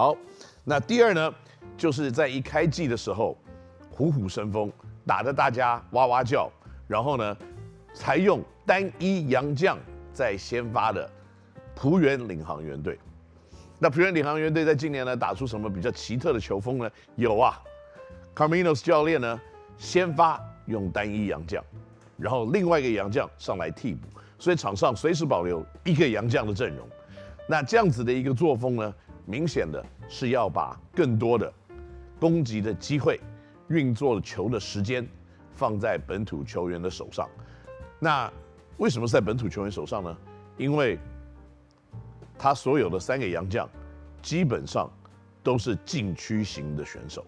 好，那第二呢，就是在一开季的时候，虎虎生风，打得大家哇哇叫，然后呢，才用单一洋将在先发的璞园领航员队。那璞园领航员队在今年呢，打出什么比较奇特的球风呢？有啊，Carminos 教练呢，先发用单一洋将，然后另外一个洋将上来替补，所以场上随时保留一个洋将的阵容。那这样子的一个作风呢，明显的是要把更多的攻击的机会、运作球的时间放在本土球员的手上。那为什么是在本土球员手上呢？因为他所有的三个洋将，基本上都是禁区型的选手。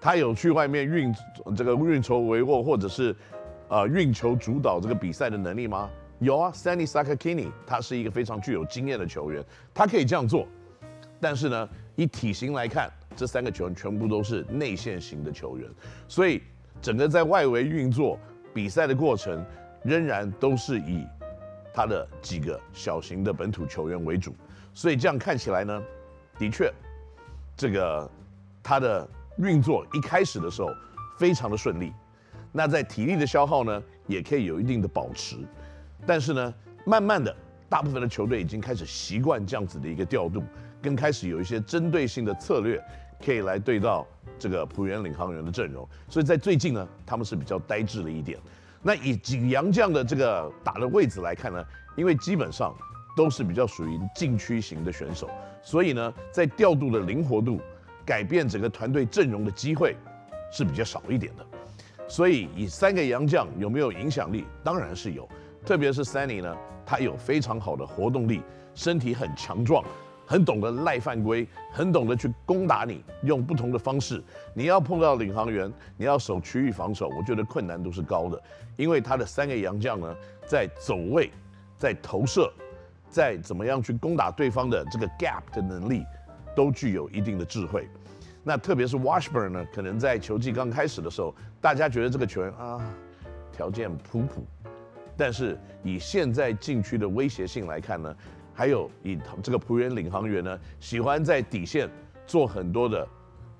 他有去外面运这个运筹帷幄，或者是呃运球主导这个比赛的能力吗？有啊，Sandy Sakakini，他是一个非常具有经验的球员，他可以这样做。但是呢，以体型来看，这三个球员全部都是内线型的球员，所以整个在外围运作比赛的过程，仍然都是以。他的几个小型的本土球员为主，所以这样看起来呢，的确，这个他的运作一开始的时候非常的顺利，那在体力的消耗呢，也可以有一定的保持，但是呢，慢慢的，大部分的球队已经开始习惯这样子的一个调度，跟开始有一些针对性的策略，可以来对到这个浦原领航员的阵容，所以在最近呢，他们是比较呆滞了一点。那以几个洋将的这个打的位置来看呢，因为基本上都是比较属于禁区型的选手，所以呢，在调度的灵活度、改变整个团队阵容的机会是比较少一点的。所以以三个洋将有没有影响力？当然是有，特别是 Sunny 呢，他有非常好的活动力，身体很强壮。很懂得赖犯规，很懂得去攻打你，用不同的方式。你要碰到领航员，你要守区域防守，我觉得困难度是高的，因为他的三个洋将呢，在走位，在投射，在怎么样去攻打对方的这个 gap 的能力，都具有一定的智慧。那特别是 Washburn 呢，可能在球季刚开始的时候，大家觉得这个球员啊，条件普普，但是以现在禁区的威胁性来看呢。还有以这个璞园领航员呢，喜欢在底线做很多的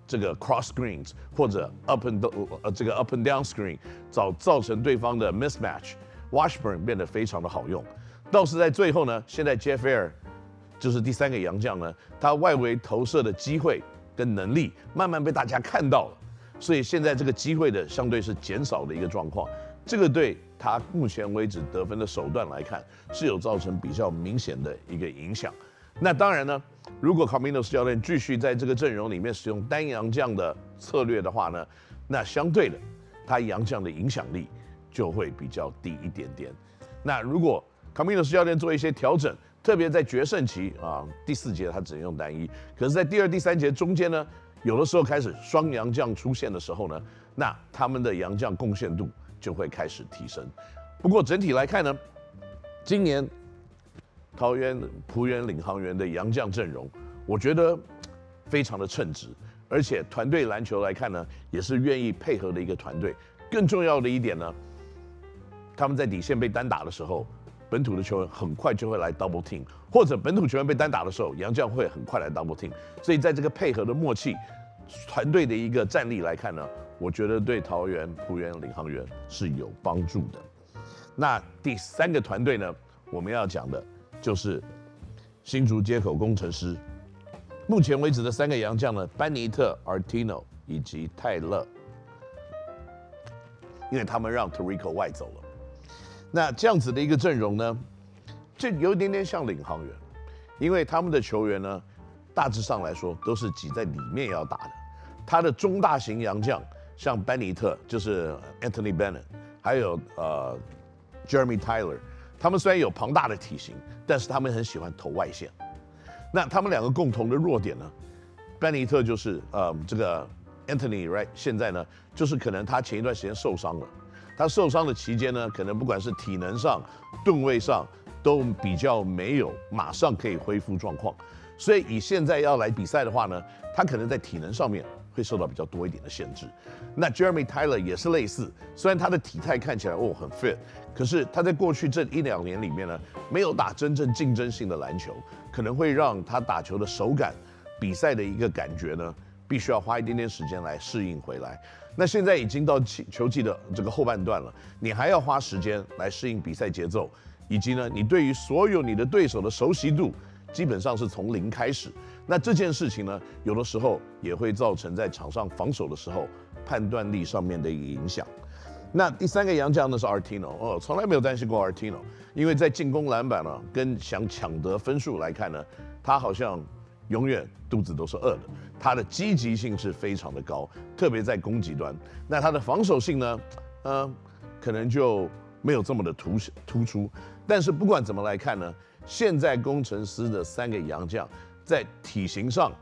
这个 cross screens 或者 up and down 呃这个 up and down screen，造造成对方的 mismatch。Washburn 变得非常的好用，倒是在最后呢，现在 Jeff Air 就是第三个洋将呢，他外围投射的机会跟能力慢慢被大家看到了，所以现在这个机会的相对是减少的一个状况，这个对。他目前为止得分的手段来看，是有造成比较明显的一个影响。那当然呢，如果 Carminos 教练继续在这个阵容里面使用单洋将的策略的话呢，那相对的，他洋将的影响力就会比较低一点点。那如果 Carminos 教练做一些调整，特别在决胜期啊，第四节他只能用单一，可是，在第二、第三节中间呢，有的时候开始双洋将出现的时候呢，那他们的洋将贡献度。就会开始提升。不过整体来看呢，今年桃园浦园领航员的洋将阵容，我觉得非常的称职，而且团队篮球来看呢，也是愿意配合的一个团队。更重要的一点呢，他们在底线被单打的时候，本土的球员很快就会来 double team，或者本土球员被单打的时候，杨将会很快来 double team。所以在这个配合的默契，团队的一个战力来看呢。我觉得对桃园浦园领航员是有帮助的。那第三个团队呢，我们要讲的就是新竹街口工程师。目前为止的三个洋将呢，班尼特、Artino 以及泰勒，因为他们让 Torico 外走了。那这样子的一个阵容呢，就有一点点像领航员，因为他们的球员呢，大致上来说都是挤在里面要打的。他的中大型洋将。像班尼特就是 Anthony Bennett，还有呃 Jeremy Tyler，他们虽然有庞大的体型，但是他们很喜欢投外线。那他们两个共同的弱点呢？班尼特就是呃这个 Anthony right 现在呢，就是可能他前一段时间受伤了，他受伤的期间呢，可能不管是体能上、吨位上都比较没有马上可以恢复状况，所以以现在要来比赛的话呢，他可能在体能上面。会受到比较多一点的限制。那 Jeremy Tyler 也是类似，虽然他的体态看起来哦很 fit，可是他在过去这一两年里面呢，没有打真正竞争性的篮球，可能会让他打球的手感比赛的一个感觉呢，必须要花一点点时间来适应回来。那现在已经到球季的这个后半段了，你还要花时间来适应比赛节奏，以及呢，你对于所有你的对手的熟悉度，基本上是从零开始。那这件事情呢，有的时候也会造成在场上防守的时候判断力上面的一个影响。那第三个洋将呢是 Artino 哦，从来没有担心过 Artino，因为在进攻篮板呢跟想抢得分数来看呢，他好像永远肚子都是饿的。他的积极性是非常的高，特别在攻击端。那他的防守性呢，呃，可能就没有这么的突突出。但是不管怎么来看呢，现在工程师的三个洋将在体型上，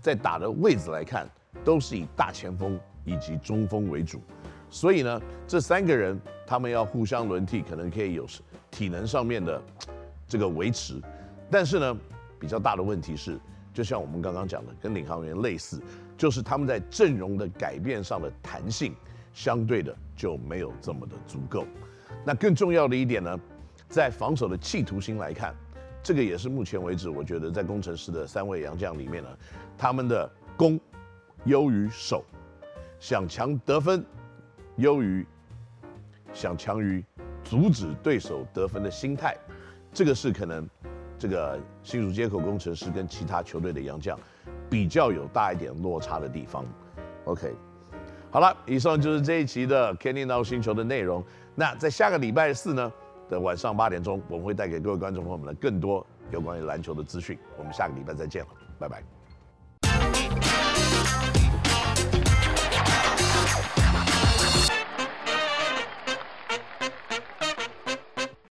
在打的位置来看，都是以大前锋以及中锋为主。所以呢，这三个人他们要互相轮替，可能可以有体能上面的这个维持。但是呢，比较大的问题是。就像我们刚刚讲的，跟领航员类似，就是他们在阵容的改变上的弹性，相对的就没有这么的足够。那更重要的一点呢，在防守的企图心来看，这个也是目前为止我觉得在工程师的三位洋将里面呢，他们的攻优于守，想强得分优于想强于阻止对手得分的心态，这个是可能。这个新竹接口工程师跟其他球队的洋将比较有大一点落差的地方。OK，好了，以上就是这一期的 Kenny NOW 星球的内容。那在下个礼拜四呢的晚上八点钟，我们会带给各位观众朋友们更多有关于篮球的资讯。我们下个礼拜再见了，拜拜。